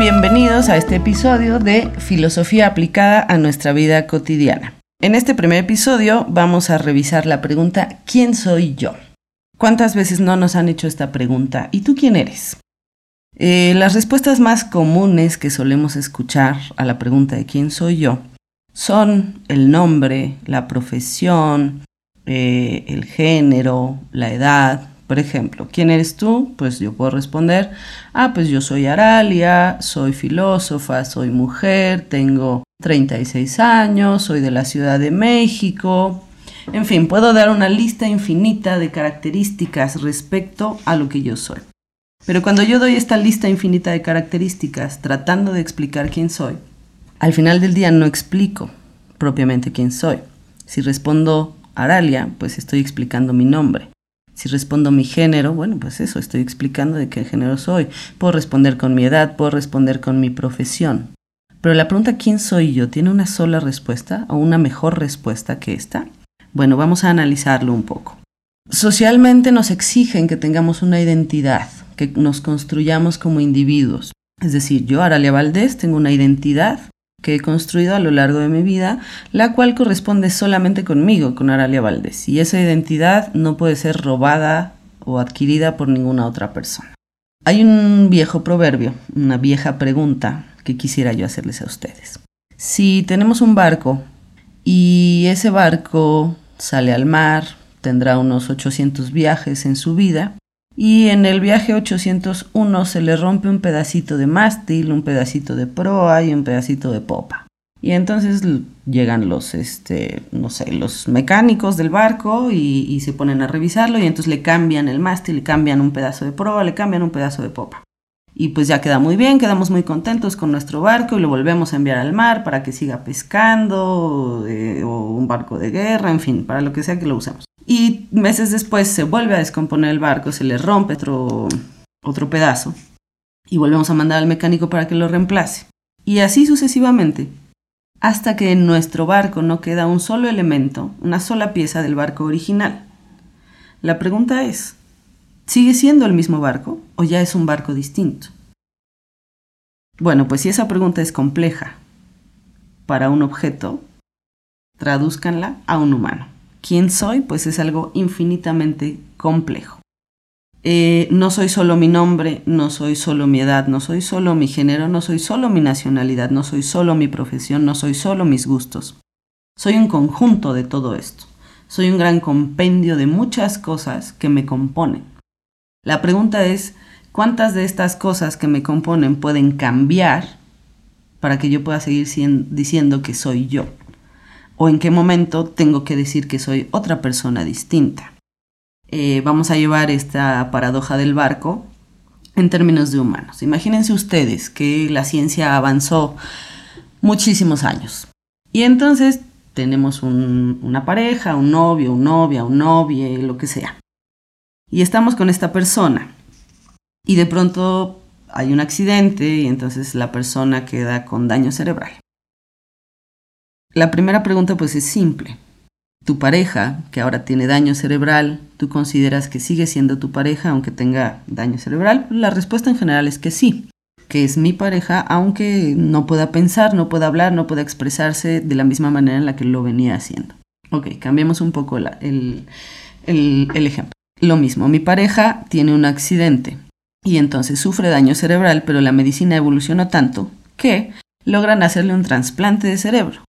Bienvenidos a este episodio de Filosofía aplicada a nuestra vida cotidiana. En este primer episodio vamos a revisar la pregunta ¿quién soy yo? ¿Cuántas veces no nos han hecho esta pregunta? ¿Y tú quién eres? Eh, las respuestas más comunes que solemos escuchar a la pregunta de quién soy yo son el nombre, la profesión, eh, el género, la edad, por ejemplo, ¿quién eres tú? Pues yo puedo responder, ah, pues yo soy Aralia, soy filósofa, soy mujer, tengo 36 años, soy de la Ciudad de México. En fin, puedo dar una lista infinita de características respecto a lo que yo soy. Pero cuando yo doy esta lista infinita de características tratando de explicar quién soy, al final del día no explico propiamente quién soy. Si respondo Aralia, pues estoy explicando mi nombre. Si respondo mi género, bueno, pues eso, estoy explicando de qué género soy. Puedo responder con mi edad, puedo responder con mi profesión. Pero la pregunta ¿quién soy yo? ¿Tiene una sola respuesta o una mejor respuesta que esta? Bueno, vamos a analizarlo un poco. Socialmente nos exigen que tengamos una identidad, que nos construyamos como individuos. Es decir, yo, Aralia Valdés, tengo una identidad que he construido a lo largo de mi vida, la cual corresponde solamente conmigo, con Aralia Valdés, y esa identidad no puede ser robada o adquirida por ninguna otra persona. Hay un viejo proverbio, una vieja pregunta que quisiera yo hacerles a ustedes. Si tenemos un barco y ese barco sale al mar, tendrá unos 800 viajes en su vida, y en el viaje 801 se le rompe un pedacito de mástil, un pedacito de proa y un pedacito de popa. Y entonces llegan los, este, no sé, los mecánicos del barco y, se ponen a revisarlo y entonces le cambian el mástil, le cambian un pedazo de proa, le cambian un pedazo de popa. Y pues ya queda muy bien, quedamos muy contentos con nuestro barco y lo volvemos a enviar al mar para que siga pescando eh, o un barco de guerra, en fin, para lo que sea que lo usemos. Y meses después se vuelve a descomponer el barco, se le rompe otro, otro pedazo y volvemos a mandar al mecánico para que lo reemplace. Y así sucesivamente, hasta que en nuestro barco no queda un solo elemento, una sola pieza del barco original. La pregunta es, ¿sigue siendo el mismo barco o ya es un barco distinto? Bueno, pues si esa pregunta es compleja para un objeto, tradúzcanla a un humano quién soy, pues es algo infinitamente complejo. Eh, no soy solo mi nombre, no soy solo mi edad, no soy solo mi género, no soy solo mi nacionalidad, no soy solo mi profesión, no soy solo mis gustos. Soy un conjunto de todo esto. Soy un gran compendio de muchas cosas que me componen. La pregunta es, ¿cuántas de estas cosas que me componen pueden cambiar para que yo pueda seguir diciendo que soy yo? O en qué momento tengo que decir que soy otra persona distinta. Eh, vamos a llevar esta paradoja del barco en términos de humanos. Imagínense ustedes que la ciencia avanzó muchísimos años y entonces tenemos una pareja, un novio, un novia, un novio, lo que sea. Y estamos con esta persona y de pronto hay un accidente y entonces la persona queda con daño cerebral. La primera pregunta pues es simple. Tu pareja, que ahora tiene daño cerebral, ¿tú consideras que sigue siendo tu pareja aunque tenga daño cerebral? La respuesta en general es que sí, que es mi pareja aunque no pueda pensar, no pueda hablar, no pueda expresarse de la misma manera en la que lo venía haciendo. Ok, cambiemos un poco el, el ejemplo. Lo mismo, mi pareja tiene un accidente y entonces sufre daño cerebral, pero la medicina evolucionó tanto que logran hacerle un trasplante de cerebro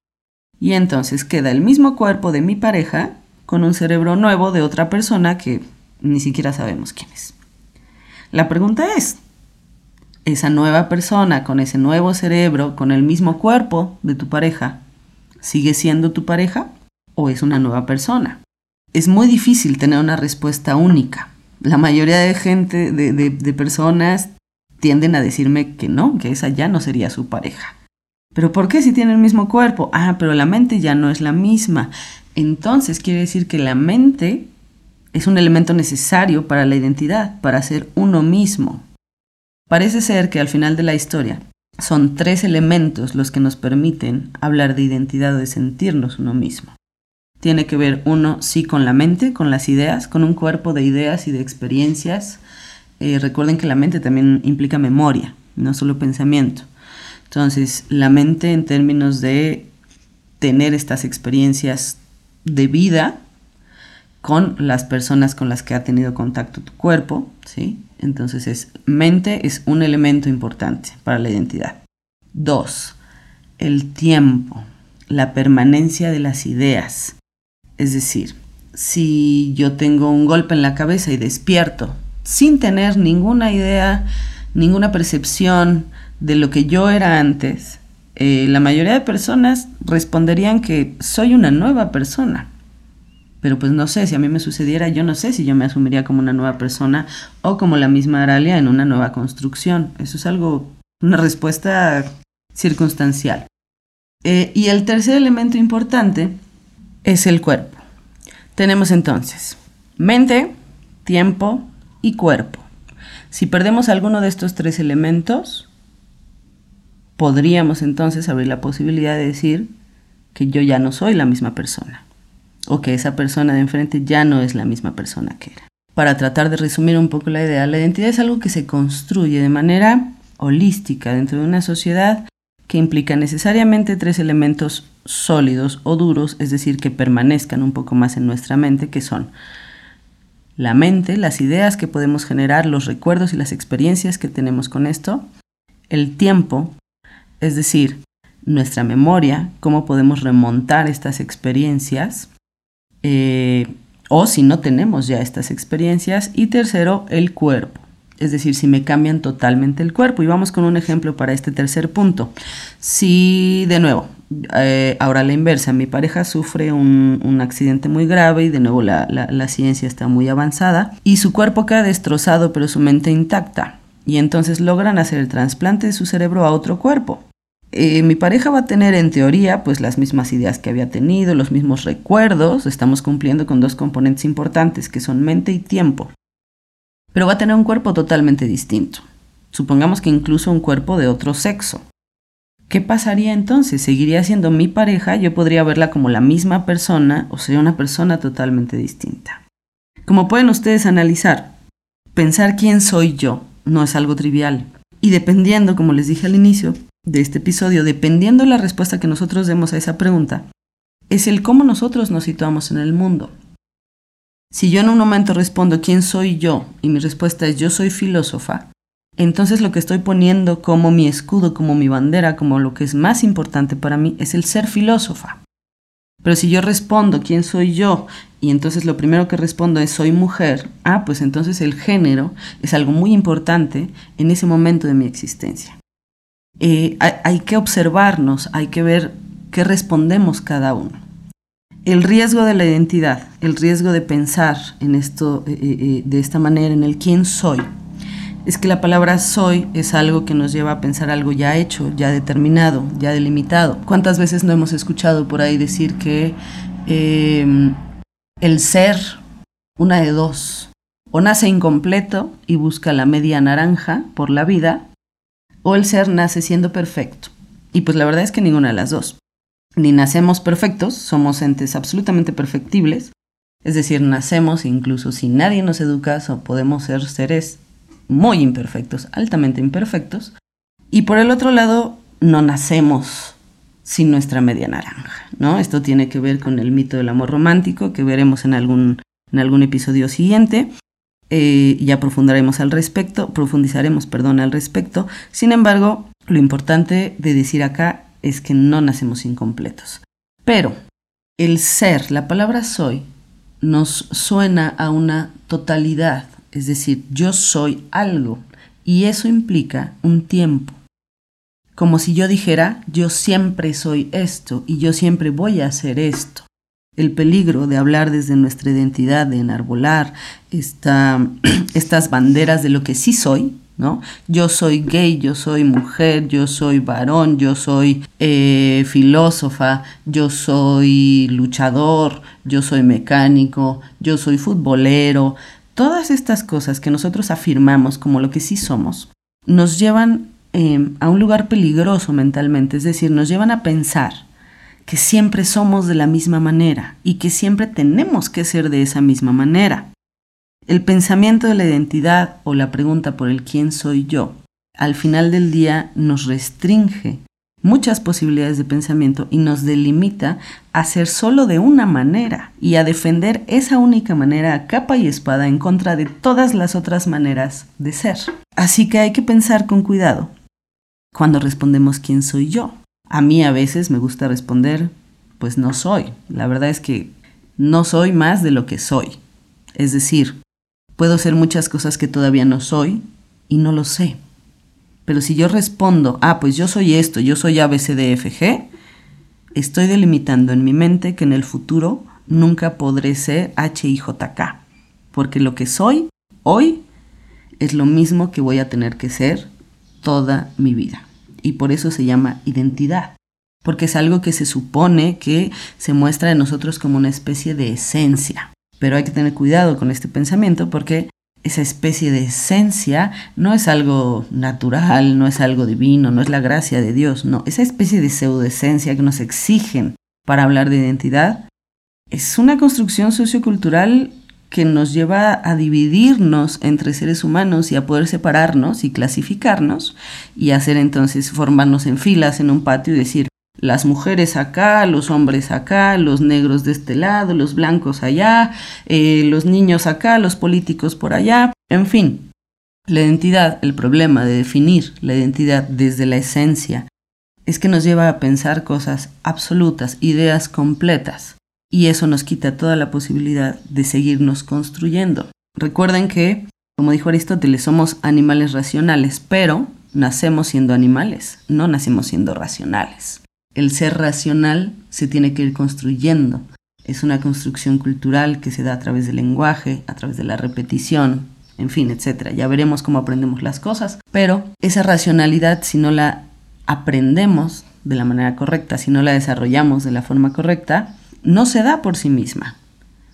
y entonces queda el mismo cuerpo de mi pareja con un cerebro nuevo de otra persona que ni siquiera sabemos quién es. La pregunta es, ¿esa nueva persona con ese nuevo cerebro, con el mismo cuerpo de tu pareja, sigue siendo tu pareja o es una nueva persona? Es muy difícil tener una respuesta única. La mayoría de gente, de, personas, tienden a decirme que no, que esa ya no sería su pareja. ¿Pero por qué si tiene el mismo cuerpo? Ah, pero la mente ya no es la misma. Entonces quiere decir que la mente es un elemento necesario para la identidad, para ser uno mismo. Parece ser que al final de la historia son tres elementos los que nos permiten hablar de identidad o de sentirnos uno mismo. Tiene que ver uno sí con la mente, con las ideas, con un cuerpo de ideas y de experiencias eh, recuerden que la mente también implica memoria, no solo pensamiento. Entonces, la mente en términos de tener estas experiencias de vida con las personas con las que ha tenido contacto tu cuerpo, ¿sí? Entonces es mente es un elemento importante para la identidad. Dos, el tiempo, la permanencia de las ideas. Es decir, si yo tengo un golpe en la cabeza y despierto sin tener ninguna idea, ninguna percepción de lo que yo era antes, eh, la mayoría de personas responderían que soy una nueva persona. Pero pues no sé, si a mí me sucediera, yo no sé si yo me asumiría como una nueva persona o como la misma Aralia en una nueva construcción. Eso es algo, una respuesta circunstancial. Eh, y el tercer elemento importante es el cuerpo. Tenemos entonces mente, tiempo y cuerpo. Si perdemos alguno de estos tres elementos, podríamos entonces abrir la posibilidad de decir que yo ya no soy la misma persona o que esa persona de enfrente ya no es la misma persona que era. Para tratar de resumir un poco la idea, la identidad es algo que se construye de manera holística dentro de una sociedad que implica necesariamente tres elementos sólidos o duros, es decir, que permanezcan un poco más en nuestra mente, que son la mente, las ideas que podemos generar, los recuerdos y las experiencias que tenemos con esto, el tiempo, es decir, nuestra memoria, cómo podemos remontar estas experiencias, eh, o si no tenemos ya estas experiencias, y tercero, el cuerpo, es decir, si me cambian totalmente el cuerpo. Y vamos con un ejemplo para este tercer punto. Si, de nuevo, eh, ahora la inversa, mi pareja sufre un, accidente muy grave y de nuevo la, la ciencia está muy avanzada y su cuerpo queda destrozado pero su mente intacta. Y entonces logran hacer el trasplante de su cerebro a otro cuerpo. Eh, mi pareja va a tener en teoría pues las mismas ideas que había tenido, los mismos recuerdos, estamos cumpliendo con dos componentes importantes que son mente y tiempo, pero va a tener un cuerpo totalmente distinto. Supongamos que incluso un cuerpo de otro sexo. ¿Qué pasaría entonces? ¿Seguiría siendo mi pareja? Yo podría verla como la misma persona o sería una persona totalmente distinta. Como pueden ustedes analizar, pensar quién soy yo no es algo trivial. Y dependiendo, como les dije al inicio, de este episodio, dependiendo de la respuesta que nosotros demos a esa pregunta, es el cómo nosotros nos situamos en el mundo. Si yo en un momento respondo quién soy yo y mi respuesta es yo soy filósofa, entonces lo que estoy poniendo como mi escudo, como mi bandera, como lo que es más importante para mí es el ser filósofa. Pero si yo respondo quién soy yo y entonces lo primero que respondo es soy mujer, ah, pues entonces el género es algo muy importante en ese momento de mi existencia. Eh, hay, que observarnos, hay que ver qué respondemos cada uno. El riesgo de la identidad, el riesgo de pensar en esto eh, eh, de esta manera, en el quién soy, es que la palabra soy es algo que nos lleva a pensar algo ya hecho, ya determinado, ya delimitado. ¿Cuántas veces no hemos escuchado por ahí decir que em, el ser, una de dos, o nace incompleto y busca la media naranja por la vida, o el ser nace siendo perfecto. Y pues la verdad es que ninguna de las dos. Ni nacemos perfectos, somos entes absolutamente perfectibles, es decir, nacemos incluso si nadie nos educa, o podemos ser seres muy imperfectos, altamente imperfectos, y por el otro lado, no nacemos sin nuestra media naranja, ¿no? Esto tiene que ver con el mito del amor romántico que veremos en algún, en algún episodio siguiente, eh, ya profundizaremos al respecto, profundizaremos, al respecto. Sin embargo, lo importante de decir acá es que no nacemos incompletos. Pero el ser, la palabra soy, nos suena a una totalidad, es decir, yo soy algo, y eso implica un tiempo. Como si yo dijera, yo siempre soy esto y yo siempre voy a hacer esto el peligro de hablar desde nuestra identidad, de enarbolar esta, estas banderas de lo que sí soy, ¿no? Yo soy gay, yo soy mujer, yo soy varón, yo soy eh, filósofa, yo soy luchador, yo soy mecánico, yo soy futbolero. Todas estas cosas que nosotros afirmamos como lo que sí somos, nos llevan eh, a un lugar peligroso mentalmente, es decir, nos llevan a pensar que siempre somos de la misma manera y que siempre tenemos que ser de esa misma manera. El pensamiento de la identidad o la pregunta por el quién soy yo, al final del día nos restringe muchas posibilidades de pensamiento y nos delimita a ser solo de una manera y a defender esa única manera a capa y espada en contra de todas las otras maneras de ser. Así que hay que pensar con cuidado cuando respondemos quién soy yo. A mí a veces me gusta responder, pues no soy. La verdad es que no soy más de lo que soy. Es decir, puedo ser muchas cosas que todavía no soy y no lo sé. Pero si yo respondo, ah, pues yo soy esto, yo soy ABCDFG, estoy delimitando en mi mente que en el futuro nunca podré ser HIJK, porque lo que soy hoy es lo mismo que voy a tener que ser toda mi vida. Y por eso se llama identidad, porque es algo que se supone que se muestra en nosotros como una especie de esencia. Pero hay que tener cuidado con este pensamiento porque esa especie de esencia no es algo natural, no es algo divino, no es la gracia de Dios, no, esa especie de pseudoesencia que nos exigen para hablar de identidad es una construcción sociocultural que nos lleva a dividirnos entre seres humanos y a poder separarnos y clasificarnos y hacer entonces formarnos en filas en un patio y decir, las mujeres acá, los hombres acá, los negros de este lado, los blancos allá, eh, los niños acá, los políticos por allá, en fin. La identidad, el problema de definir la identidad desde la esencia, es que nos lleva a pensar cosas absolutas, ideas completas, y eso nos quita toda la posibilidad de seguirnos construyendo. Recuerden que, como dijo Aristóteles, somos animales racionales, pero nacemos siendo animales, no nacemos siendo racionales. El ser racional se tiene que ir construyendo. Es una construcción cultural que se da a través del lenguaje, a través de la repetición, en fin, etc. Ya veremos cómo aprendemos las cosas, pero esa racionalidad, si no la aprendemos de la manera correcta, si no la desarrollamos de la forma correcta, no se da por sí misma.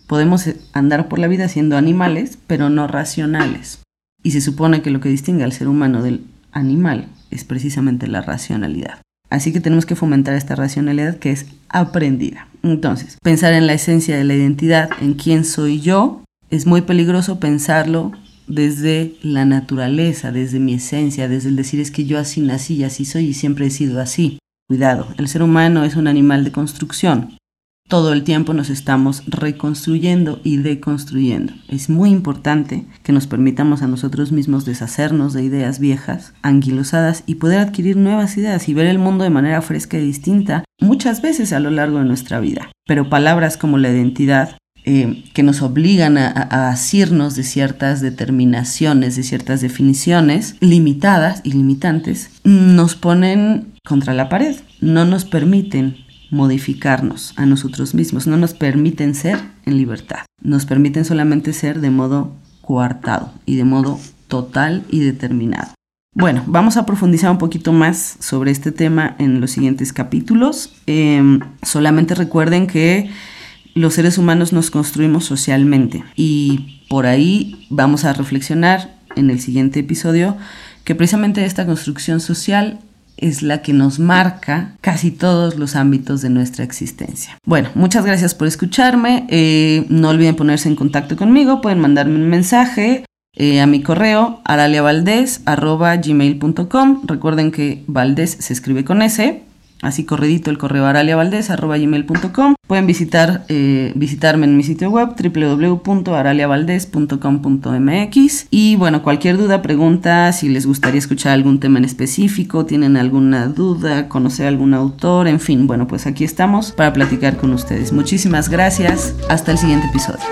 Podemos andar por la vida siendo animales, pero no racionales. Y se supone que lo que distingue al ser humano del animal es precisamente la racionalidad. Así que tenemos que fomentar esta racionalidad que es aprendida. Entonces, pensar en la esencia de la identidad, en quién soy yo, es muy peligroso pensarlo desde la naturaleza, desde mi esencia, desde el decir es que yo así nací así soy y siempre he sido así. Cuidado, el ser humano es un animal de construcción todo el tiempo nos estamos reconstruyendo y deconstruyendo. Es muy importante que nos permitamos a nosotros mismos deshacernos de ideas viejas, anquilosadas y poder adquirir nuevas ideas y ver el mundo de manera fresca y distinta muchas veces a lo largo de nuestra vida. Pero palabras como la identidad, eh, que nos obligan a, a, asirnos de ciertas determinaciones, de ciertas definiciones limitadas y limitantes, nos ponen contra la pared, no nos permiten modificarnos a nosotros mismos, no nos permiten ser en libertad, nos permiten solamente ser de modo coartado y de modo total y determinado. Bueno, vamos a profundizar un poquito más sobre este tema en los siguientes capítulos. Em, solamente recuerden que los seres humanos nos construimos socialmente y por ahí vamos a reflexionar en el siguiente episodio que precisamente esta construcción social es la que nos marca casi todos los ámbitos de nuestra existencia. Bueno, muchas gracias por escucharme. Eh, no olviden ponerse en contacto conmigo. Pueden mandarme un mensaje eh, a mi correo araliavaldez.gmail.com. Recuerden que Valdés se escribe con S así corredito el correo araliavaldez.com. Pueden visitar, eh, visitarme en mi sitio web www.araliavaldez.com.mx y bueno, cualquier duda, pregunta, si les gustaría escuchar algún tema en específico, tienen alguna duda, conocer algún autor, en fin, bueno, pues aquí estamos para platicar con ustedes. Muchísimas gracias, hasta el siguiente episodio.